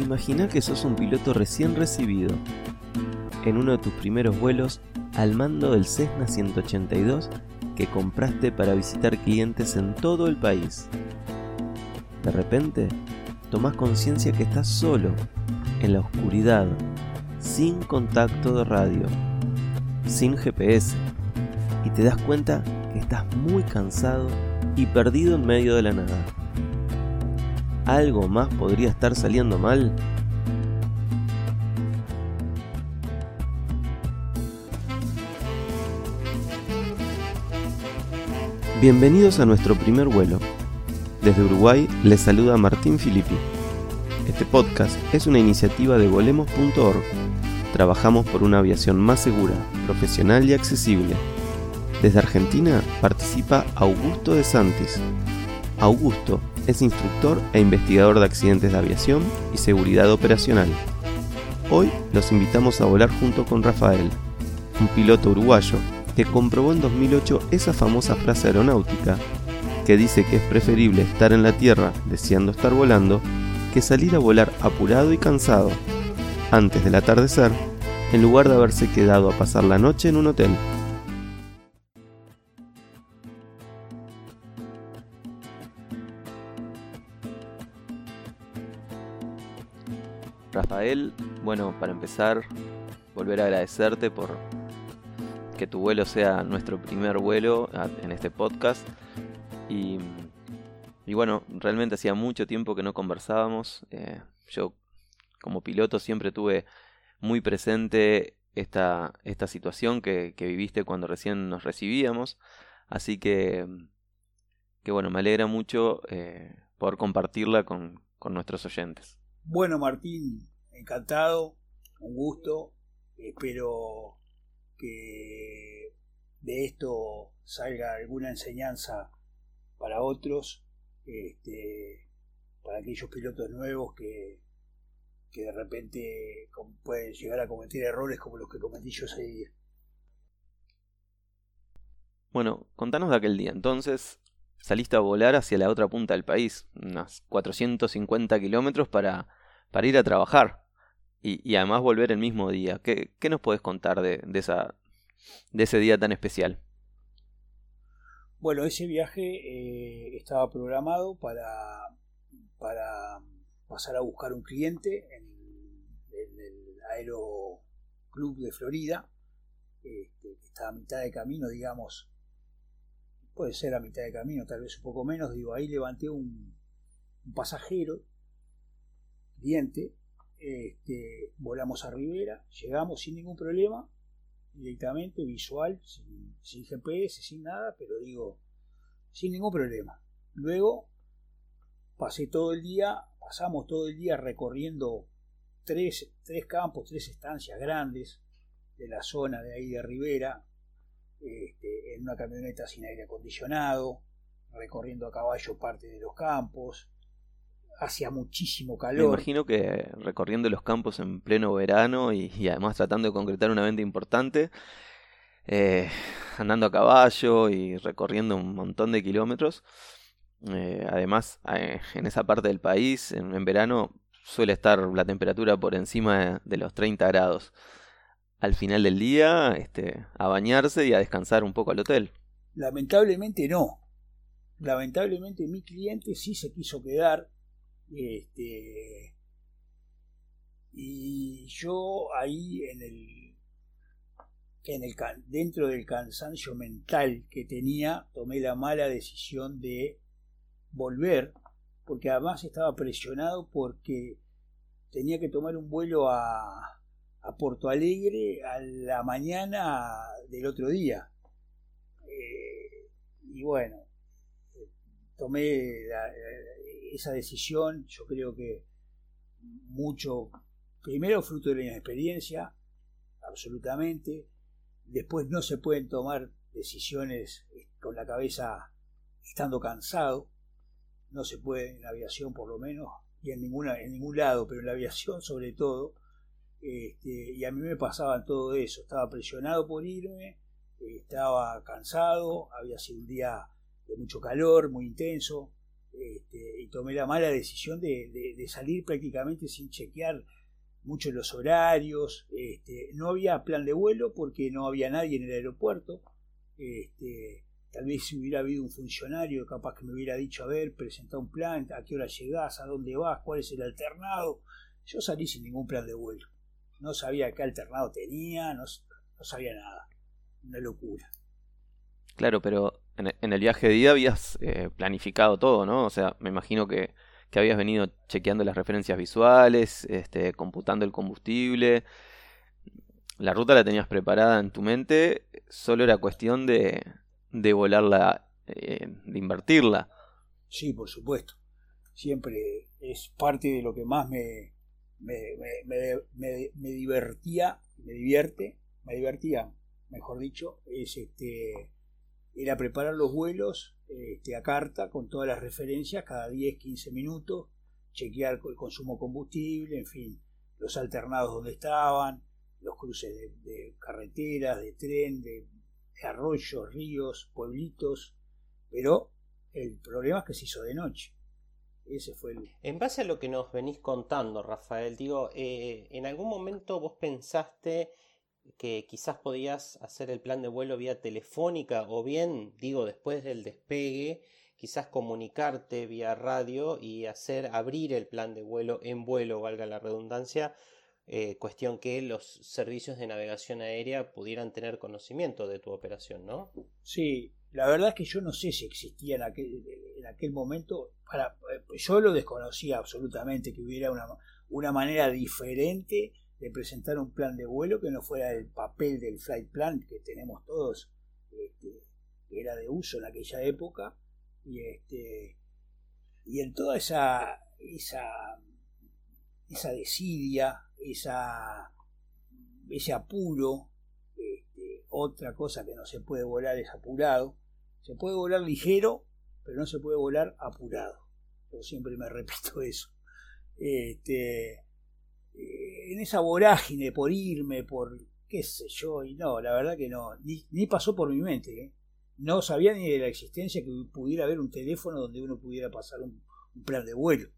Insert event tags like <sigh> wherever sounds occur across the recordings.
Imagina que sos un piloto recién recibido, en uno de tus primeros vuelos al mando del Cessna 182 que compraste para visitar clientes en todo el país. De repente, tomas conciencia que estás solo, en la oscuridad, sin contacto de radio, sin GPS, y te das cuenta que estás muy cansado y perdido en medio de la nada. ¿Algo más podría estar saliendo mal? Bienvenidos a nuestro primer vuelo. Desde Uruguay les saluda Martín Filippi. Este podcast es una iniciativa de volemos.org. Trabajamos por una aviación más segura, profesional y accesible. Desde Argentina participa Augusto de Santis. Augusto es instructor e investigador de accidentes de aviación y seguridad operacional. Hoy los invitamos a volar junto con Rafael, un piloto uruguayo que comprobó en 2008 esa famosa frase aeronáutica que dice que es preferible estar en la Tierra deseando estar volando que salir a volar apurado y cansado antes del atardecer en lugar de haberse quedado a pasar la noche en un hotel. Rafael, bueno, para empezar, volver a agradecerte por que tu vuelo sea nuestro primer vuelo en este podcast. Y, bueno, realmente hacía mucho tiempo que no conversábamos. Eh, yo como piloto siempre tuve muy presente esta, esta situación que, viviste cuando recién nos recibíamos. Así que, que bueno, me alegra mucho eh, poder compartirla con, con nuestros oyentes. Bueno, Martín, encantado, un gusto. Espero que de esto salga alguna enseñanza para otros, este, para aquellos pilotos nuevos que, que de repente pueden llegar a cometer errores como los que cometí yo ese día. Bueno, contanos de aquel día. Entonces, saliste a volar hacia la otra punta del país, unas 450 kilómetros para, para ir a trabajar y, además volver el mismo día. ¿Qué, qué nos puedes contar de, esa, de ese día tan especial? Bueno, ese viaje eh, estaba programado para, para pasar a buscar un cliente en, el Aero Club de Florida, este, que está a mitad de camino, digamos, puede ser a mitad de camino, tal vez un poco menos, digo, ahí levanté un, pasajero, cliente, este, volamos a Rivera, llegamos sin ningún problema, directamente, visual, sin, GPS, sin nada, pero digo, sin ningún problema. Luego pasé todo el día, pasamos todo el día recorriendo tres, tres campos, tres estancias grandes de la zona de ahí de Rivera, este, en una camioneta sin aire acondicionado, recorriendo a caballo parte de los campos, hacía muchísimo calor. Me imagino que recorriendo los campos en pleno verano y, además tratando de concretar una venta importante, eh, andando a caballo y recorriendo un montón de kilómetros. Eh, además, eh, en esa parte del país, en, verano, suele estar la temperatura por encima de, los 30 grados. Al final del día, este, a bañarse y a descansar un poco al hotel. Lamentablemente no. Lamentablemente mi cliente sí se quiso quedar este, y yo ahí en el, en el dentro del cansancio mental que tenía, tomé la mala decisión de volver, porque además estaba presionado porque tenía que tomar un vuelo a, a Porto Alegre a la mañana del otro día. Eh, y bueno, tomé esa decisión, yo creo que mucho, primero fruto de la inexperiencia, absolutamente, después no se pueden tomar decisiones con la cabeza estando cansado, no se puede en aviación por lo menos, y en, ninguna, en ningún lado, pero en la aviación sobre todo, este, y a mí me pasaba todo eso, estaba presionado por irme, estaba cansado, había sido un día de mucho calor, muy intenso, este, y tomé la mala decisión de, salir prácticamente sin chequear mucho los horarios. Este, no había plan de vuelo porque no había nadie en el aeropuerto. Este, tal vez si hubiera habido un funcionario capaz que me hubiera dicho, a ver, presenta un plan, a qué hora llegás, a dónde vas, cuál es el alternado. Yo salí sin ningún plan de vuelo. No sabía qué alternado tenía, no, sabía nada. Una locura. Claro, pero en el viaje de ida habías eh, planificado todo, ¿no? O sea, me imagino que, que, habías venido chequeando las referencias visuales, este, computando el combustible. La ruta la tenías preparada en tu mente, solo era cuestión de, de volarla, eh, de invertirla. Sí, por supuesto. Siempre es parte de lo que más me, me, me, me, divertía, me divierte, me divertía, mejor dicho, es este era preparar los vuelos este, a carta con todas las referencias cada 10, 15 minutos, chequear el consumo combustible, en fin, los alternados donde estaban, los cruces de, carreteras, de tren, de, arroyos, ríos, pueblitos, pero el problema es que se hizo de noche. Ese fue el... En base a lo que nos venís contando, Rafael, digo, eh, ¿en algún momento vos pensaste que quizás podías hacer el plan de vuelo vía telefónica o bien, digo, después del despegue, quizás comunicarte vía radio y hacer abrir el plan de vuelo en vuelo, valga la redundancia, eh, cuestión que los servicios de navegación aérea pudieran tener conocimiento de tu operación, ¿no? Sí, la verdad es que yo no sé si existía en aquel, en aquel momento, para, eh, yo lo desconocía absolutamente, que hubiera una, una manera diferente de presentar un plan de vuelo que no fuera el papel del flight plan que tenemos todos, este, que era de uso en aquella época, y este y en toda esa esa esa desidia, esa ese apuro, este, otra cosa que no se puede volar es apurado, se puede volar ligero, pero no se puede volar apurado. Yo siempre me <laughs> repito eso. Este, eh, en esa vorágine por irme, por qué sé yo, y no, la verdad que no, ni, pasó por mi mente. ¿eh? No sabía ni de la existencia que pudiera haber un teléfono donde uno pudiera pasar un, plan de vuelo.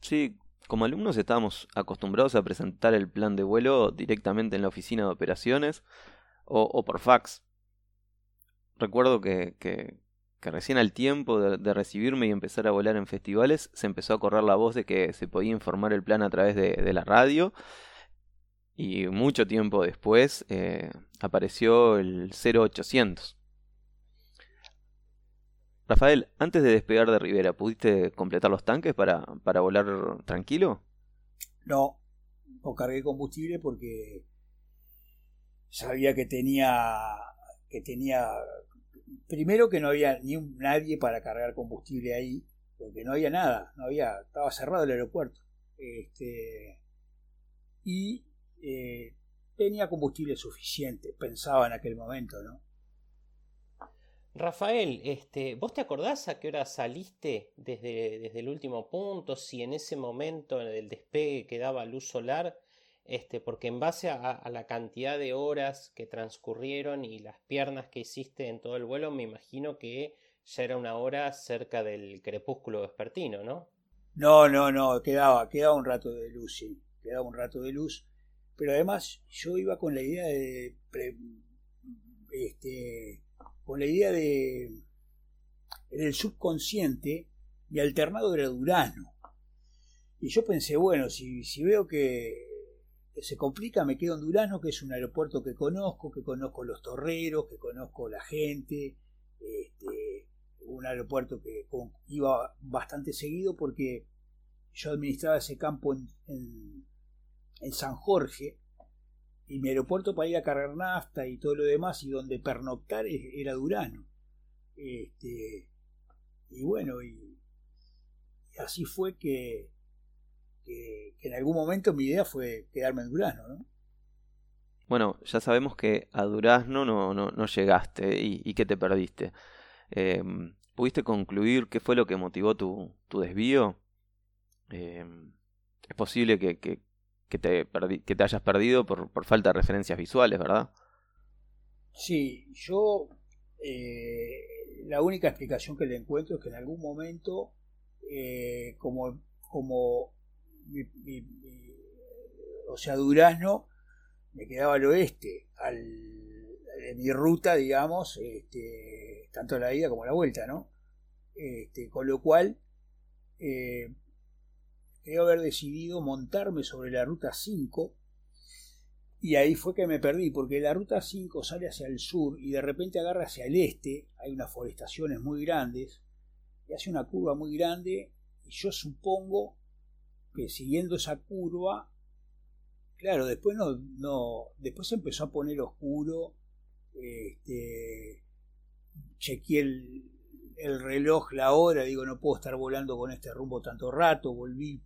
Sí, como alumnos estábamos acostumbrados a presentar el plan de vuelo directamente en la oficina de operaciones o, por fax. Recuerdo que, que recién al tiempo de, recibirme y empezar a volar en festivales, se empezó a correr la voz de que se podía informar el plan a través de, la radio. Y mucho tiempo después eh, apareció el 0800. Rafael, antes de despegar de Rivera, ¿pudiste completar los tanques para, para volar tranquilo? No, no cargué combustible porque sabía que tenía que tenía primero que no había ni un, nadie para cargar combustible ahí, porque no había nada, no había, estaba cerrado el aeropuerto. Este, y eh, tenía combustible suficiente, pensaba en aquel momento, ¿no? Rafael, este, ¿vos te acordás a qué hora saliste desde, desde el último punto? Si en ese momento, en el despegue, quedaba luz solar este, porque en base a, la cantidad de horas que transcurrieron y las piernas que hiciste en todo el vuelo, me imagino que ya era una hora cerca del crepúsculo vespertino, ¿no? No, no, no, quedaba, quedaba un rato de luz, sí, quedaba un rato de luz, pero además yo iba con la idea de, este, con la idea de, en el subconsciente, mi alternado era Durano. Y yo pensé, bueno, si, si veo que se complica, me quedo en Durazno, que es un aeropuerto que conozco, que conozco los torreros, que conozco la gente, este, un aeropuerto que iba bastante seguido porque yo administraba ese campo en, en, San Jorge y mi aeropuerto para ir a cargar nafta y todo lo demás y donde pernoctar era Durano. Este, y bueno, y así fue que que, en algún momento mi idea fue quedarme en Durazno, ¿no? Bueno, ya sabemos que a Durazno no, no, llegaste y, que te perdiste. Em, ¿Pudiste concluir qué fue lo que motivó tu, tu desvío? Em, es posible que, que, te que, te hayas perdido por, por, falta de referencias visuales, ¿verdad? Sí, yo eh, la única explicación que le encuentro es que en algún momento, eh, como, como o sea, Durazno me quedaba al oeste, de mi ruta, digamos, este, tanto la ida como la vuelta, ¿no? Este, con lo cual, eh, creo haber decidido montarme sobre la ruta 5 y ahí fue que me perdí, porque la ruta 5 sale hacia el sur y de repente agarra hacia el este, hay unas forestaciones muy grandes, y hace una curva muy grande, y yo supongo que siguiendo esa curva, claro, después no, no, después se empezó a poner oscuro, este, chequeé el, el reloj, la hora, digo, no puedo estar volando con este rumbo tanto rato, volví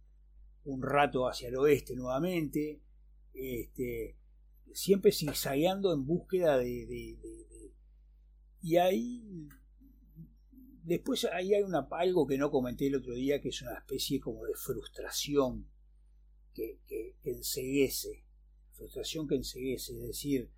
un rato hacia el oeste nuevamente, este, siempre zigzagueando en búsqueda de, y ahí después ahí hay una, algo que no comenté el otro día que es una especie como de frustración que, que, frustración que enseguece es decir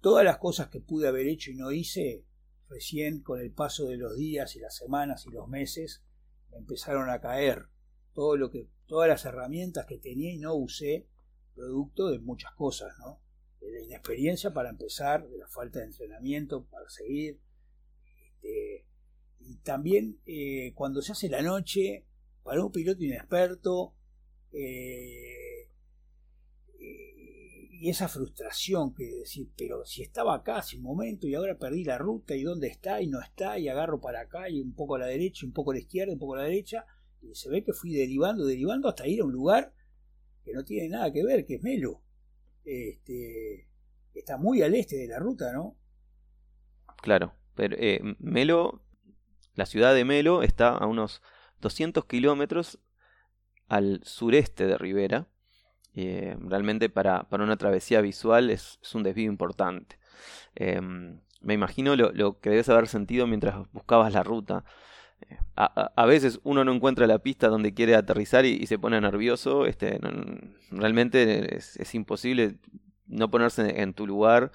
todas las cosas que pude haber hecho y no hice recién con el paso de los días y las semanas y los meses me empezaron a caer todo lo que todas las herramientas que tenía y no usé producto de muchas cosas, ¿no? De la inexperiencia para empezar, de la falta de entrenamiento para seguir. Este, y también eh, cuando se hace la noche, para un piloto inexperto, eh, y esa frustración que decir, pero si estaba acá hace un momento y ahora perdí la ruta y dónde está y no está y agarro para acá y un poco a la derecha, un poco a la izquierda, un poco a la derecha, y se ve que fui derivando, derivando hasta ir a un lugar que no tiene nada que ver, que es Melo. Este, está muy al este de la ruta, ¿no? Claro, pero eh, Melo, la ciudad de Melo está a unos 200 kilómetros al sureste de Rivera. Eh, realmente para, para, una travesía visual es, un desvío importante. Em, me imagino lo, lo, que debes haber sentido mientras buscabas la ruta a, veces uno no encuentra la pista donde quiere aterrizar y, se pone nervioso. Este, realmente es, imposible no ponerse en tu lugar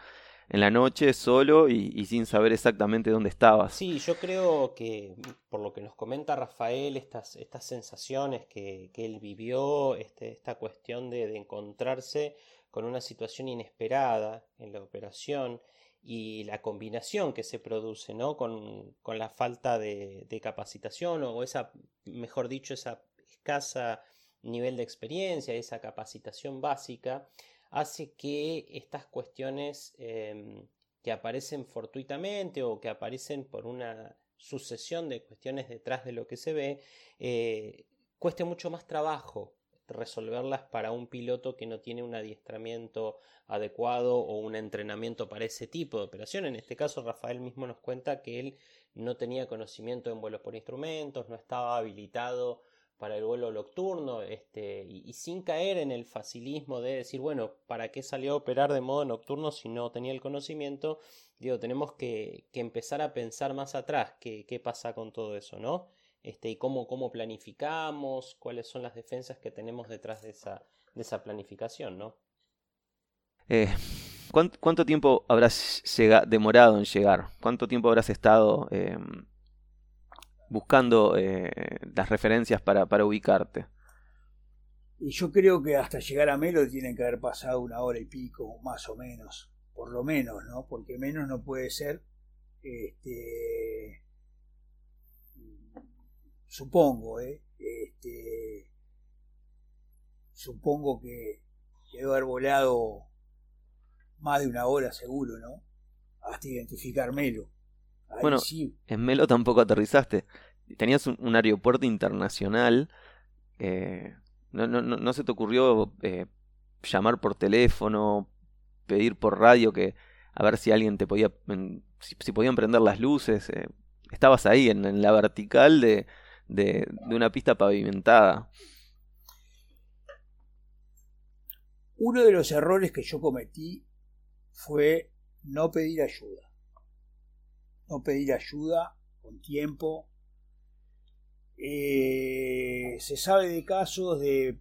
en la noche solo y, sin saber exactamente dónde estabas. Sí, yo creo que por lo que nos comenta Rafael, estas, estas sensaciones que, que él vivió, este, esta cuestión de, de encontrarse con una situación inesperada en la operación, y la combinación que se produce ¿no? con, con la falta de, de, capacitación o esa, mejor dicho, esa escasa nivel de experiencia, esa capacitación básica, hace que estas cuestiones em, que aparecen fortuitamente o que aparecen por una sucesión de cuestiones detrás de lo que se ve, eh, cueste mucho más trabajo resolverlas para un piloto que no tiene un adiestramiento adecuado o un entrenamiento para ese tipo de operación. En este caso, Rafael mismo nos cuenta que él no tenía conocimiento en vuelos por instrumentos, no estaba habilitado para el vuelo nocturno, este, y, sin caer en el facilismo de decir, bueno, ¿para qué salió a operar de modo nocturno si no tenía el conocimiento? Digo, tenemos que, que empezar a pensar más atrás qué, qué pasa con todo eso, ¿no? Este, y cómo, cómo planificamos, cuáles son las defensas que tenemos detrás de esa, de esa planificación, ¿no? Eh, ¿cuánto, tiempo habrás demorado en llegar? ¿Cuánto tiempo habrás estado em, buscando eh, las referencias para, para ubicarte? Y yo creo que hasta llegar a Melo tienen que haber pasado una hora y pico, más o menos, por lo menos, ¿no? Porque menos no puede ser. Este, supongo, ¿eh? Este, supongo que debo haber volado más de una hora seguro, ¿no? Hasta identificar Melo. Bueno, en Melo tampoco aterrizaste. Tenías un, aeropuerto internacional. Eh, no, no, no, se te ocurrió eh, llamar por teléfono, pedir por radio que a ver si alguien te podía, si, podían prender las luces. Eh, estabas ahí en, la vertical de, de, de una pista pavimentada. Uno de los errores que yo cometí fue no pedir ayuda. No pedir ayuda con tiempo. Eh, se sabe de casos de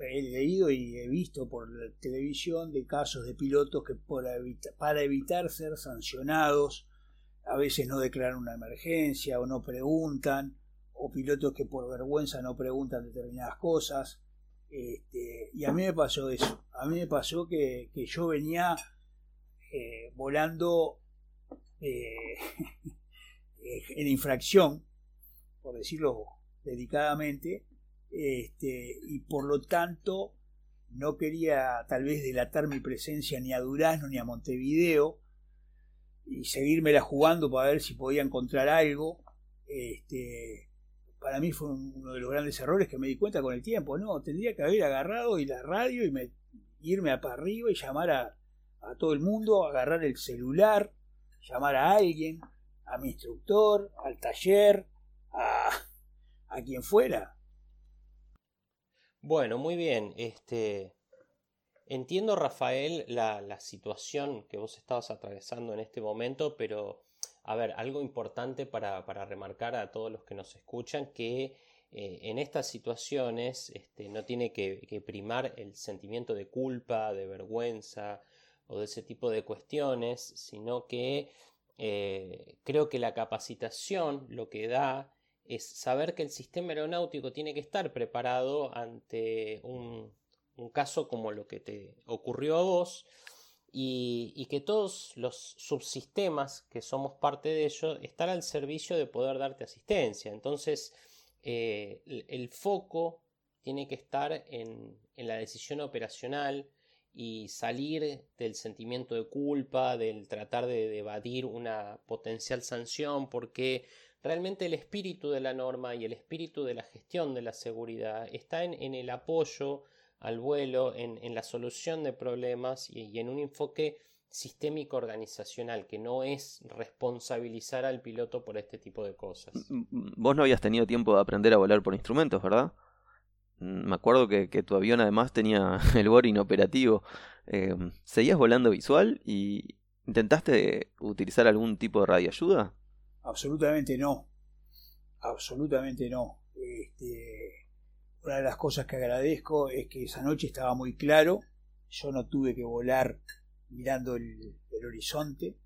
he leído y he visto por la televisión de casos de pilotos que para evitar ser sancionados a veces no declaran una emergencia o no preguntan, o pilotos que por vergüenza no preguntan determinadas cosas. Este, y a mí me pasó eso, a mí me pasó que, yo venía eh, volando eh, <laughs> en infracción, por decirlo dedicadamente, este, y por lo tanto no quería tal vez delatar mi presencia ni a Durazno ni a Montevideo y seguírmela jugando para ver si podía encontrar algo. Este, para mí fue uno de los grandes errores que me di cuenta con el tiempo. No, tendría que haber agarrado y la radio y me, irme para arriba y llamar a, a todo el mundo, agarrar el celular, llamar a alguien, a mi instructor, al taller, a, a quien fuera. Bueno, muy bien. Este, entiendo, Rafael, la, la situación que vos estabas atravesando en este momento, pero, a ver, algo importante para, para remarcar a todos los que nos escuchan, que eh, en estas situaciones este, no tiene que, que, primar el sentimiento de culpa, de vergüenza o de ese tipo de cuestiones, sino que eh, creo que la capacitación lo que da es saber que el sistema aeronáutico tiene que estar preparado ante un, caso como lo que te ocurrió a vos y, que todos los subsistemas que somos parte de ello están al servicio de poder darte asistencia. Entonces, eh, el, foco tiene que estar en, la decisión operacional y salir del sentimiento de culpa, del tratar de evadir una potencial sanción, porque Realmente el espíritu de la norma y el espíritu de la gestión de la seguridad está en, el apoyo al vuelo, en, la solución de problemas y, en un enfoque sistémico organizacional, que no es responsabilizar al piloto por este tipo de cosas. Vos no habías tenido tiempo de aprender a volar por instrumentos, ¿verdad? Me acuerdo que, tu avión además tenía <laughs> el bor inoperativo. Eh, ¿Seguías volando visual y intentaste utilizar algún tipo de radioayuda? Absolutamente no. Absolutamente no. Este, una de las cosas que agradezco es que esa noche estaba muy claro. Yo no tuve que volar mirando el, horizonte,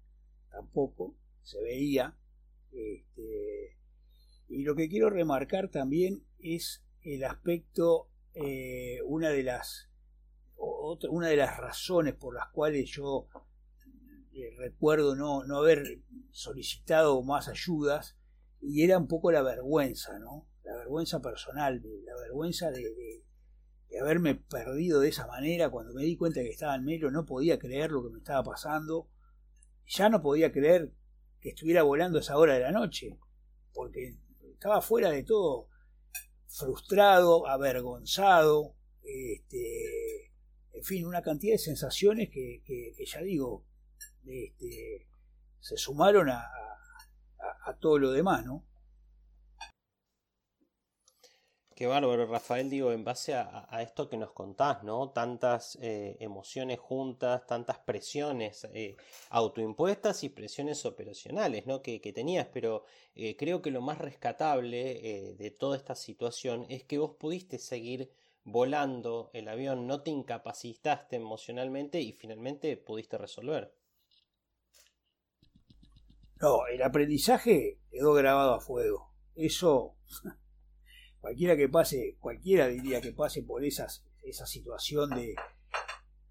tampoco. Se veía. Este, y lo que quiero remarcar también es el aspecto, eh, una de las una de las razones por las cuales yo eh, recuerdo no, no haber solicitado más ayudas y era un poco la vergüenza, ¿no? La vergüenza personal, la vergüenza de, haberme perdido de esa manera. Cuando me di cuenta que estaba en Melo, no podía creer lo que me estaba pasando, ya no podía creer que estuviera volando a esa hora de la noche, porque estaba fuera de todo, frustrado, avergonzado, este, en fin, una cantidad de sensaciones que, que ya digo, este, se sumaron a, a, todo lo demás, ¿no? Qué bárbaro, Rafael, digo, en base a, esto que nos contás, ¿no? Tantas eh, emociones juntas, tantas presiones eh, autoimpuestas y presiones operacionales, ¿no? Que, tenías, pero eh, creo que lo más rescatable de toda esta situación es que vos pudiste seguir volando el avión, no te incapacitaste emocionalmente y finalmente pudiste resolver. No, el aprendizaje quedó grabado a fuego. Eso, cualquiera que pase, cualquiera diría que pase por esas, esa situación de,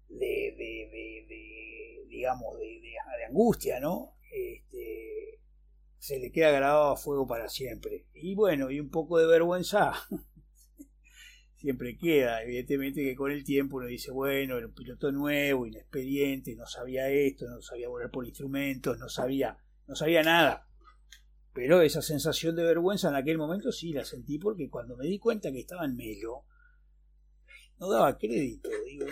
de, de, de, digamos, de, angustia, ¿no? Este, se le queda grabado a fuego para siempre. Y bueno, y un poco de vergüenza <laughs> siempre queda. Evidentemente que con el tiempo uno dice, bueno, era un piloto nuevo, inexperiente, no sabía esto, no sabía volar por instrumentos, no sabía no sabía nada. Pero esa sensación de vergüenza en aquel momento sí la sentí porque cuando me di cuenta que estaba en Melo, no daba crédito. Digo,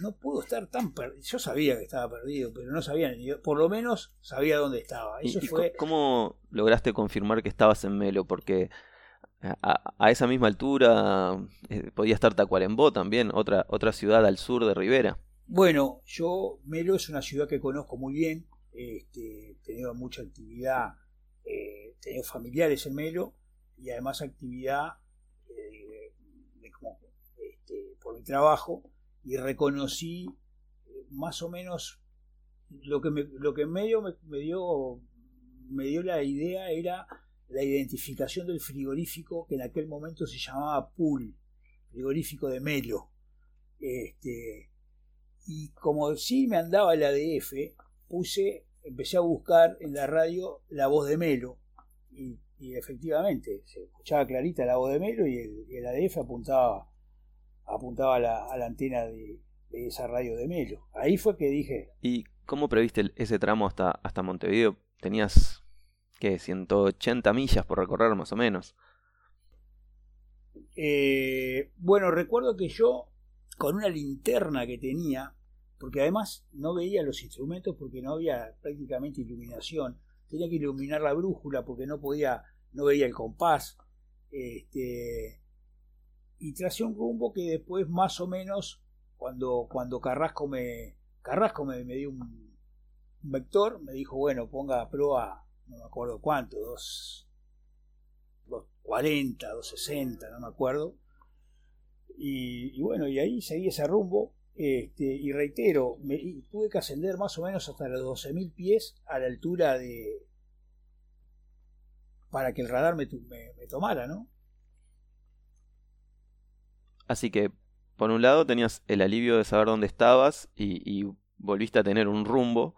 no, puedo estar tan perdido. Yo sabía que estaba perdido, pero no sabía, por lo menos sabía dónde estaba. Eso fue... ¿Cómo lograste confirmar que estabas en Melo? Porque a, esa misma altura eh, podía estar Tacuarembó también, otra, otra ciudad al sur de Rivera. Bueno, yo, Melo es una ciudad que conozco muy bien este, tenido mucha actividad, tenido familiares en Melo y además actividad eh, este, por mi trabajo y reconocí eh, más o menos lo que, me, lo que en medio me, dio me dio la idea era la identificación del frigorífico que en aquel momento se llamaba Pool, frigorífico de Melo. Este, y como sí me andaba el ADF, puse, empecé a buscar en la radio la voz de Melo. Y, efectivamente, se escuchaba clarita la voz de Melo y el, ADF apuntaba, apuntaba a la, antena de, esa radio de Melo. Ahí fue que dije. ¿Y cómo previste ese tramo hasta, hasta Montevideo? Tenías ¿qué? 180 millas por recorrer más o menos. Eh, bueno, recuerdo que yo, con una linterna que tenía, porque además no veía los instrumentos porque no había prácticamente iluminación, tenía que iluminar la brújula porque no podía, no veía el compás, este, y tracé un rumbo que después más o menos, cuando, cuando Carrasco me, Carrasco me, me dio un, vector, me dijo, bueno, ponga a prueba no me acuerdo cuánto, dos, 240, 260, no me acuerdo. Y, bueno, y ahí seguí ese rumbo. Este, y reitero, me, tuve que ascender más o menos hasta los 12.000 pies a la altura de. para que el radar me, me, tomara, ¿no? Así que, por un lado, tenías el alivio de saber dónde estabas y, volviste a tener un rumbo.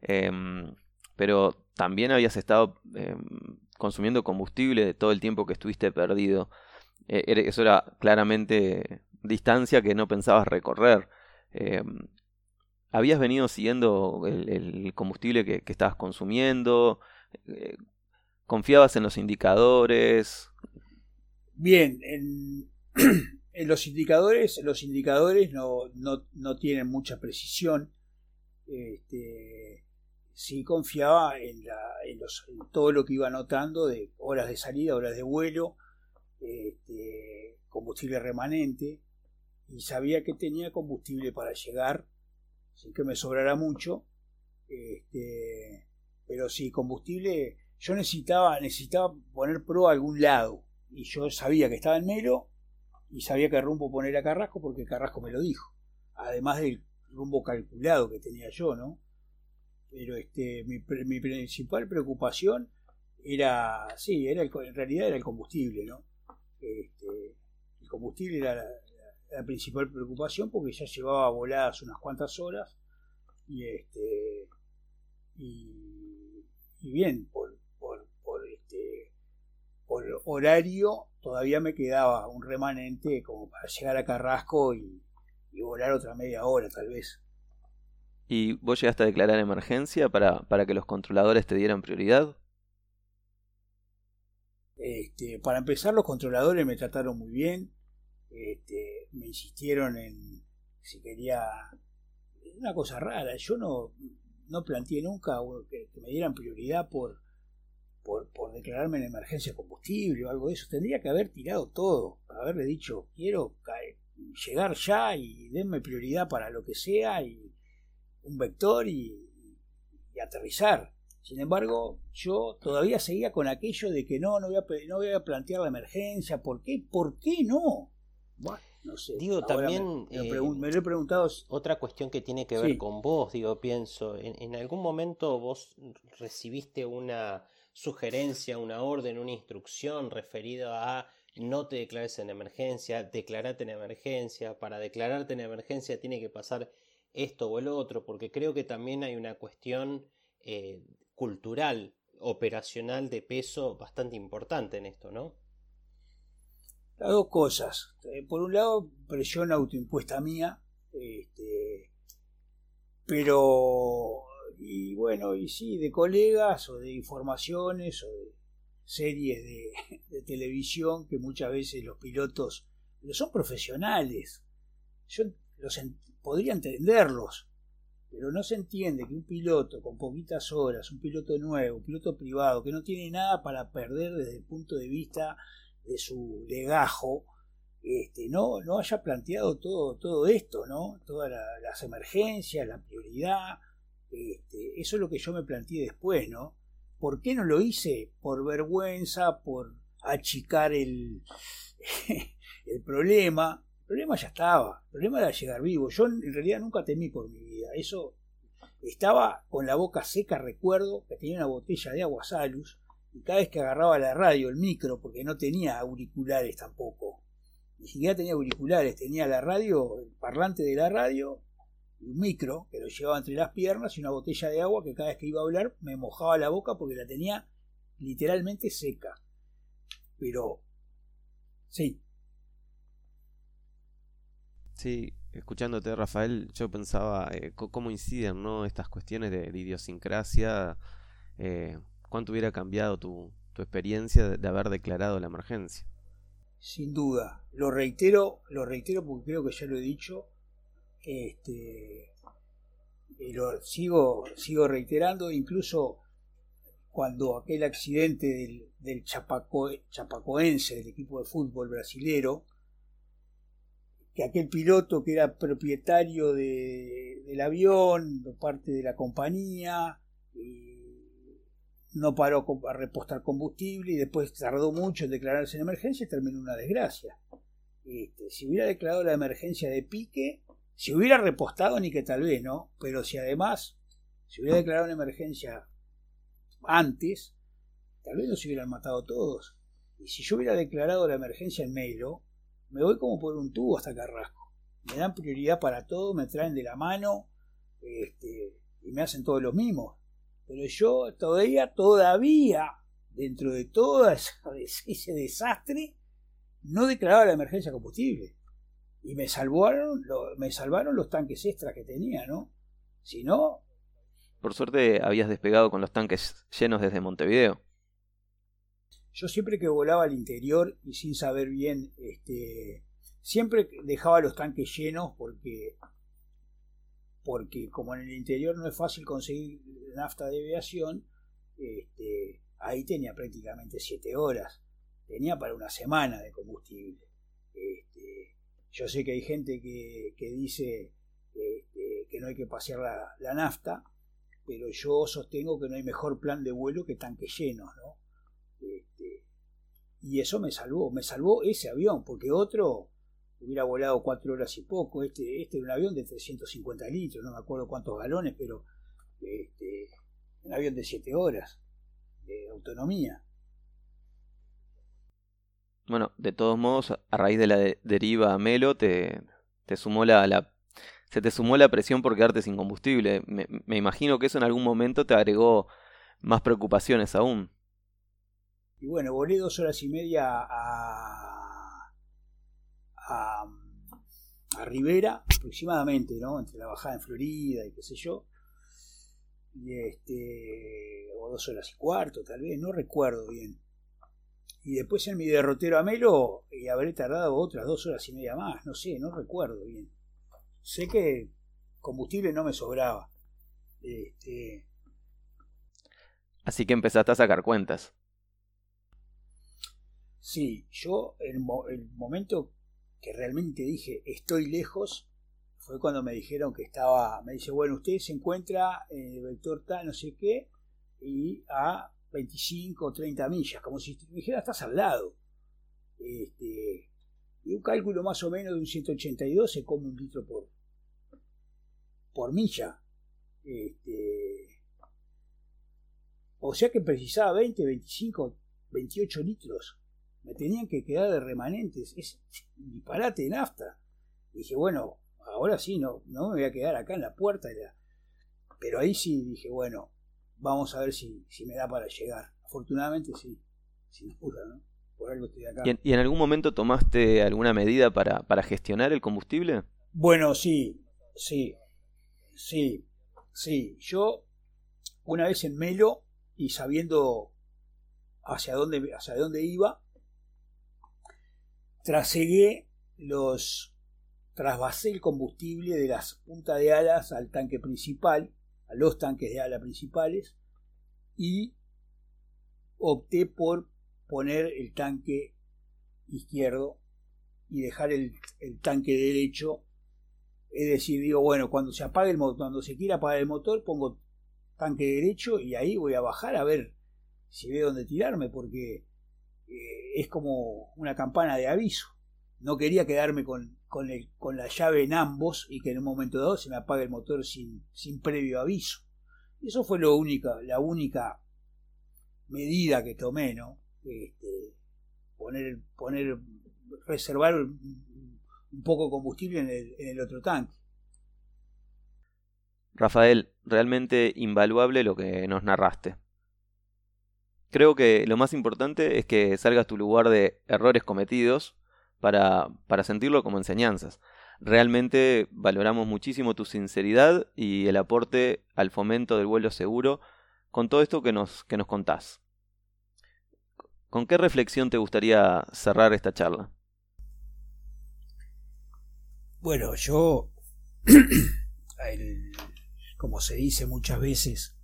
Em, pero también habías estado em, consumiendo combustible de todo el tiempo que estuviste perdido. E, eso era claramente distancia que no pensabas recorrer. Em, ¿Habías venido siguiendo el, combustible que, estabas consumiendo? Eh, ¿Confiabas en los indicadores? Bien, <clears throat> en, los indicadores, los indicadores no, no, no tienen mucha precisión. Este, sí confiaba en, todo lo que iba notando de horas de salida, horas de vuelo, este, combustible remanente, y sabía que tenía combustible para llegar, sin que me sobrara mucho, este, pero sí, combustible, yo necesitaba, necesitaba poner pro a algún lado, y yo sabía que estaba en Melo, y sabía qué rumbo poner a Carrasco, porque Carrasco me lo dijo, además del rumbo calculado que tenía yo, ¿no? pero este, mi, mi principal preocupación era, sí, era en realidad era el combustible, ¿no? Este, el combustible era la, principal preocupación porque ya llevaba voladas unas cuantas horas y este y, bien por, por, por este por horario todavía me quedaba un remanente como para llegar a Carrasco y volar otra media hora tal vez ¿Y vos llegaste a declarar emergencia para, para que los controladores te dieran prioridad? Este, para empezar, los controladores me trataron muy bien. Este, me insistieron en si quería. Una cosa rara, yo no, no planteé nunca que, me dieran prioridad por, por, por, declararme en emergencia combustible o algo de eso. Tendría que haber tirado todo, haberle dicho, quiero llegar ya y denme prioridad para lo que sea y un vector y, aterrizar. Sin embargo, yo todavía seguía con aquello de que no, no voy a, no voy a plantear la emergencia. ¿Por qué? ¿Por qué no? No sé. Digo, también me, lo he preguntado. Otra cuestión que tiene que ver con vos, digo, pienso, en, en, algún momento vos recibiste una sugerencia, una orden, una instrucción referida a no te declares en emergencia, declarate en emergencia, para declararte en emergencia tiene que pasar esto o el otro, porque creo que también hay una cuestión eh, cultural, operacional de peso bastante importante en esto, ¿no? Las dos cosas. Eh, por un lado, presión autoimpuesta mía, este, pero, y bueno, y sí, de colegas o de informaciones o de series de, <laughs> televisión que muchas veces los pilotos son profesionales. Yo los, podría entenderlos, pero no se entiende que un piloto con poquitas horas, un piloto nuevo, un piloto privado, que no tiene nada para perder desde el punto de vista de su legajo, este, no, no haya planteado todo, todo esto, ¿no? Todas las emergencias, la prioridad. Este, eso es lo que yo me planteé después, ¿no? ¿Por qué no lo hice? Por vergüenza, por achicar el, <laughs> el problema problema ya estaba. El problema era llegar vivo. Yo en realidad nunca temí por mi vida. Eso estaba con la boca seca, recuerdo que tenía una botella de agua Salus y cada vez que agarraba la radio, el micro, porque no tenía auriculares tampoco, ni siquiera tenía auriculares, tenía la radio, el parlante de la radio un micro que lo llevaba entre las piernas y una botella de agua que cada vez que iba a hablar me mojaba la boca porque la tenía literalmente seca. Pero sí. Sí, escuchándote Rafael, yo pensaba eh, cómo inciden ¿no? estas cuestiones de, idiosincrasia, eh, cuánto hubiera cambiado tu, experiencia de, haber declarado la emergencia. Sin duda, lo reitero, lo reitero porque creo que ya lo he dicho, este, y lo sigo, sigo reiterando, incluso cuando aquel accidente del, chapacoense, del equipo de fútbol brasilero, que aquel piloto que era propietario de, del avión, parte de la compañía, no paró a repostar combustible y después tardó mucho en declararse en emergencia y terminó una desgracia. Este, si hubiera declarado la emergencia de pique, si hubiera repostado, ni que tal vez, ¿no? Pero si además se hubiera declarado una emergencia antes, tal vez nos hubieran matado todos. Y si yo hubiera declarado la emergencia en Melo, me voy como por un tubo hasta Carrasco. Me dan prioridad para todo, me traen de la mano este, y me hacen todos los mismos. Pero yo todavía, todavía, dentro de todo ese desastre, no declaraba la emergencia combustible y me salvaron, me salvaron los tanques extras que tenía, ¿no? Si no... Por suerte habías despegado con los tanques llenos desde Montevideo. Yo siempre que volaba al interior y sin saber bien, este, siempre dejaba los tanques llenos porque, porque como en el interior no es fácil conseguir nafta de aviación, este, ahí tenía prácticamente siete horas. Tenía para una semana de combustible. Este, yo sé que hay gente que, dice este, que no hay que pasear la, nafta, pero yo sostengo que no hay mejor plan de vuelo que tanques llenos, ¿no? Este, y eso me salvó, me salvó ese avión, porque otro hubiera volado cuatro horas y poco. Este, este era un avión de 350 litros, no me acuerdo cuántos galones, pero este, un avión de siete horas de autonomía. Bueno, de todos modos, a raíz de la deriva a Melo, te, te sumó la, la, se te sumó la presión por quedarte sin combustible. Me, me, imagino que eso en algún momento te agregó más preocupaciones aún. Y bueno, volé dos horas y media a, a, a Rivera, aproximadamente, ¿no? Entre la bajada en Florida y qué sé yo. Y este, o dos horas y cuarto, tal vez, no recuerdo bien y después en mi derrotero a Melo y habré tardado otras dos horas y media más, no sé, no recuerdo bien. Sé que combustible no me sobraba. Este... Así que empezaste a sacar cuentas. Sí, yo el, el momento que realmente dije estoy lejos fue cuando me dijeron que estaba, me dice, bueno, usted se encuentra en el vector tal, no sé qué, y a 25 o 30 millas, como si me dijera estás al lado. Este, y un cálculo más o menos de un 182 se come un litro por, por milla. Este, o sea que precisaba 20, 25, 28 litros. Me tenían que quedar de remanentes. Es disparate de nafta. dije, bueno, ahora sí, no, no me voy a quedar acá en la puerta. Pero ahí sí dije, bueno, vamos a ver si, si me da para llegar. Afortunadamente sí, sin duda, ¿no? Por algo estoy acá. ¿Y en, algún momento tomaste alguna medida para, para gestionar el combustible? Bueno, sí, sí, sí, sí. Yo, una vez en Melo y sabiendo hacia dónde, hacia dónde iba, trasegué los trasvasé el combustible de las puntas de alas al tanque principal a los tanques de ala principales y opté por poner el tanque izquierdo y dejar el, tanque derecho. Es decir, digo, bueno, cuando se apague el motor, cuando se quiera apagar el motor, pongo tanque derecho y ahí voy a bajar a ver si veo dónde tirarme, porque es como una campana de aviso. no quería quedarme con, con, el, con la llave en ambos y que en un momento dado se me apague el motor sin, sin previo aviso. Eso fue lo única, la única medida que tomé, ¿no? Este, poner, poner, reservar un, poco de combustible en el, en el otro tanque. Rafael, realmente invaluable lo que nos narraste. Creo que lo más importante es que salgas tu lugar de errores cometidos para, para sentirlo como enseñanzas. Realmente valoramos muchísimo tu sinceridad y el aporte al fomento del vuelo seguro con todo esto que nos, que nos contás. ¿Con qué reflexión te gustaría cerrar esta charla? Bueno, yo <clears throat> como se dice muchas veces,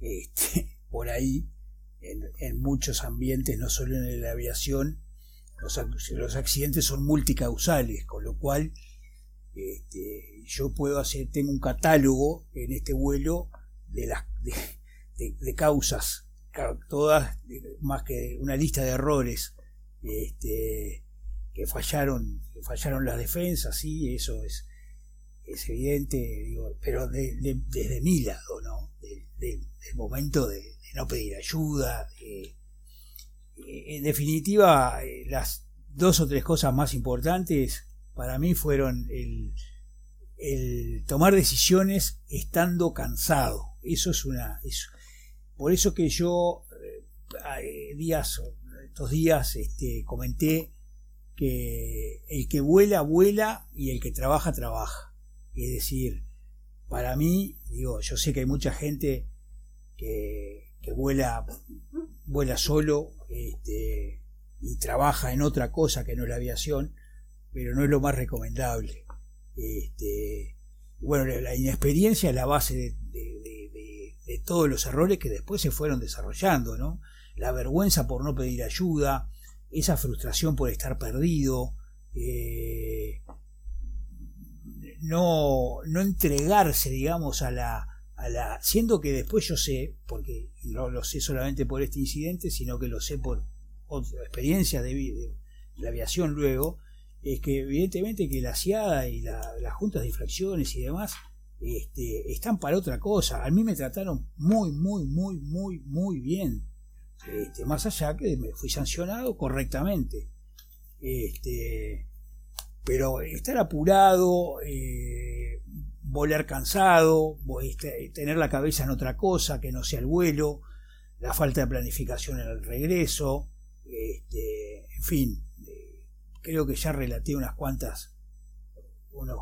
este, <laughs> por ahí, en, muchos ambientes, no solo en la aviación, los, los accidentes son multicausales, con lo cual este, yo puedo hacer, tengo un catálogo en este vuelo de las de, causas, todas más que una lista de errores este, que fallaron, fallaron las defensas, sí, eso es es evidente, digo, pero desde mi lado, ¿no? del momento de, no pedir ayuda. en definitiva, eh, las dos o tres cosas más importantes para mí fueron el, el tomar decisiones estando cansado. Eso es una. por eso que yo, eh, días, estos días, este, comenté que el que vuela, vuela y el que trabaja, trabaja. Es decir, para mí, digo, yo sé que hay mucha gente que, que vuela, vuela solo este, y trabaja en otra cosa que no es la aviación, pero no es lo más recomendable. Este, bueno, la inexperiencia es la base de, todos los errores que después se fueron desarrollando, ¿no? La vergüenza por no pedir ayuda, esa frustración por estar perdido, eh, no, no entregarse, digamos, a la, siendo que después yo sé, porque no lo sé solamente por este incidente, sino que lo sé por otra experiencia de, la aviación luego, es que evidentemente que la CIADA y la, las juntas de infracciones y demás este, están para otra cosa. A mí me trataron muy, muy, muy, muy, muy bien. Este, más allá que me fui sancionado correctamente. Este, pero estar apurado, eh, volar cansado, este, tener la cabeza en otra cosa que no sea el vuelo, la falta de planificación en el regreso, este, en fin, eh, creo que ya relaté unas cuantas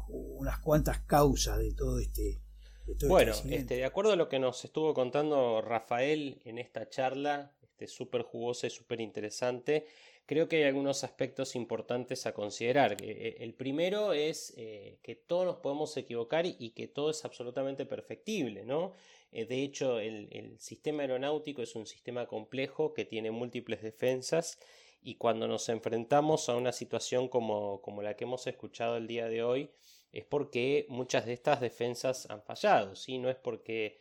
unas cuantas causas de todo este de este bueno, este, de acuerdo a lo que nos estuvo contando Rafael en esta charla, este, súper jugosa y súper interesante, creo que hay algunos aspectos importantes a considerar. Eh, el primero es eh, que todos nos podemos equivocar y que todo es absolutamente perfectible, ¿no? Eh, de hecho, el, sistema aeronáutico es un sistema complejo que tiene múltiples defensas y cuando nos enfrentamos a una situación como, como la que hemos escuchado el día de hoy, es porque muchas de estas defensas han fallado, ¿sí? No es porque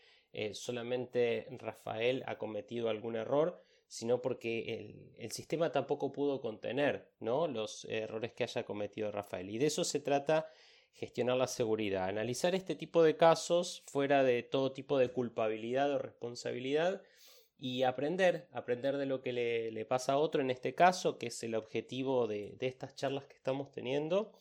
solamente Rafael ha cometido algún error, sino porque el, sistema tampoco pudo contener ¿no? los errores que haya cometido Rafael. Y de eso se trata gestionar la seguridad, analizar este tipo de casos fuera de todo tipo de culpabilidad o responsabilidad y aprender, aprender de lo que le, pasa a otro en este caso, que es el objetivo de, estas charlas que estamos teniendo,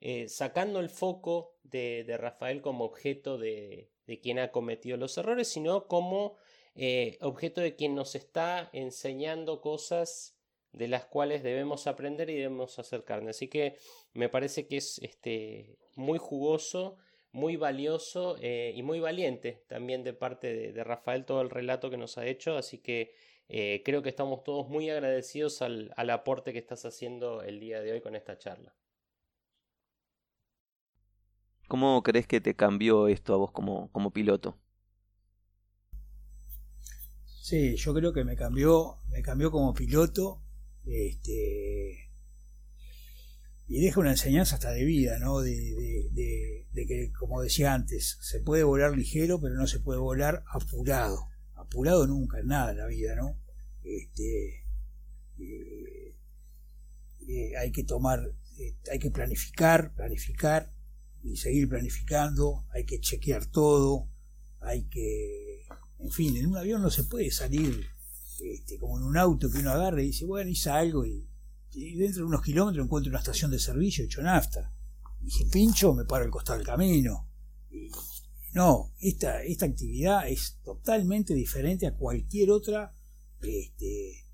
eh, sacando el foco de, Rafael como objeto de, de quien ha cometido los errores, sino como eh, objeto de quien nos está enseñando cosas de las cuales debemos aprender y debemos acercarnos. Así que me parece que es este, muy jugoso, muy valioso eh, y muy valiente también de parte de, Rafael todo el relato que nos ha hecho. Así que eh, creo que estamos todos muy agradecidos al, aporte que estás haciendo el día de hoy con esta charla. ¿Cómo crees que te cambió esto a vos como piloto? Sí, yo creo que me cambió, me cambió como piloto, este, y deja una enseñanza hasta de vida, ¿no? De, de, que, como decía antes, se puede volar ligero, pero no se puede volar apurado. Apurado nunca, nada en la vida, ¿no? Este, eh, eh, hay que tomar, eh, hay que planificar, planificar y seguir planificando, hay que chequear todo, hay que, en fin, en un avión no se puede salir este, como en un auto que uno agarra y dice, bueno, y salgo y, dentro de unos kilómetros encuentro una estación de servicio hecho nafta. Y dije, pincho, me paro al costado del camino. No, esta, esta actividad es totalmente diferente a cualquier otra este,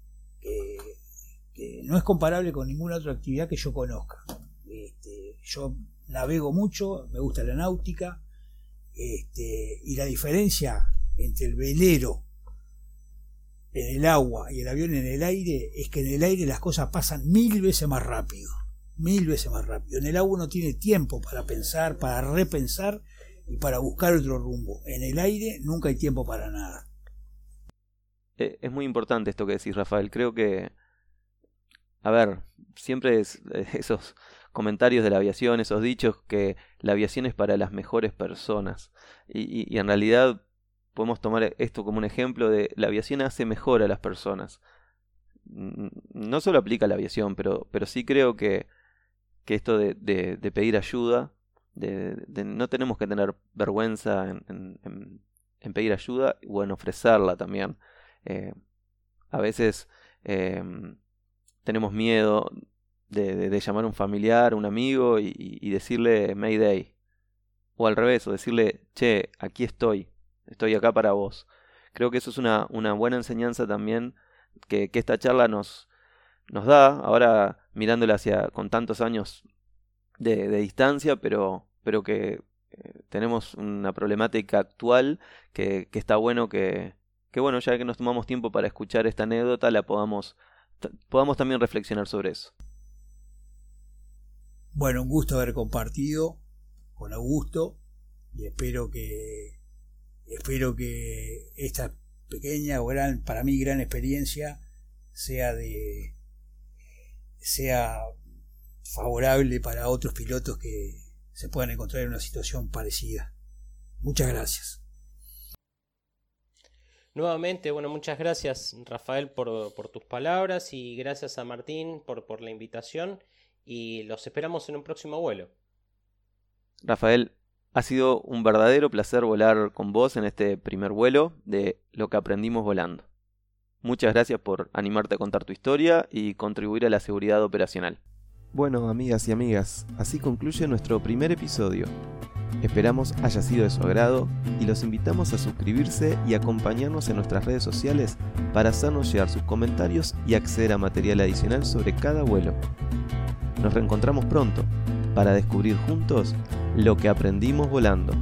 que, no es comparable con ninguna otra actividad que yo conozca. Este, yo navego mucho, me gusta la náutica, y la diferencia entre el velero en el agua y el avión en el aire es que en el aire las cosas pasan mil veces más rápido, mil veces más rápido. En el agua uno tiene tiempo para pensar, para repensar y para buscar otro rumbo. En el aire nunca hay tiempo para nada. Eh, es muy importante esto que decís, Rafael. Creo que, a ver, siempre es, <laughs> esos comentarios de la aviación, esos dichos que la aviación es para las mejores personas. Y, en realidad podemos tomar esto como un ejemplo de la aviación hace mejor a las personas. No solo aplica la aviación, pero, pero sí creo que, que esto de, pedir ayuda, de, no tenemos que tener vergüenza en, en, pedir ayuda o en ofrecerla también. Eh, a veces eh, tenemos miedo de, de, llamar a un familiar, un amigo y, y, decirle Mayday. O al revés, o decirle, che, aquí estoy, estoy acá para vos. Creo que eso es una, buena enseñanza también que, esta charla nos, da, ahora mirándola hacia con tantos años de, distancia, pero, que eh, tenemos una problemática actual que, está bueno que, que, bueno, ya que nos tomamos tiempo para escuchar esta anécdota, la podamos, podamos también reflexionar sobre eso. Bueno, un gusto haber compartido con Augusto y espero que espero que esta pequeña o gran para mí gran experiencia sea de sea favorable para otros pilotos que se puedan encontrar en una situación parecida. Muchas gracias. Nuevamente, bueno, muchas gracias Rafael por, por tus palabras y gracias a Martín por, por la invitación y los esperamos en un próximo vuelo. Rafael, ha sido un verdadero placer volar con vos en este primer vuelo de lo que aprendimos volando. Muchas gracias por animarte a contar tu historia y contribuir a la seguridad operacional. Bueno, amigas y amigas, así concluye nuestro primer episodio. Esperamos haya sido de su agrado y los invitamos a suscribirse y acompañarnos en nuestras redes sociales para hacernos llegar sus comentarios y acceder a material adicional sobre cada vuelo. Nos reencontramos pronto para descubrir juntos lo que aprendimos volando.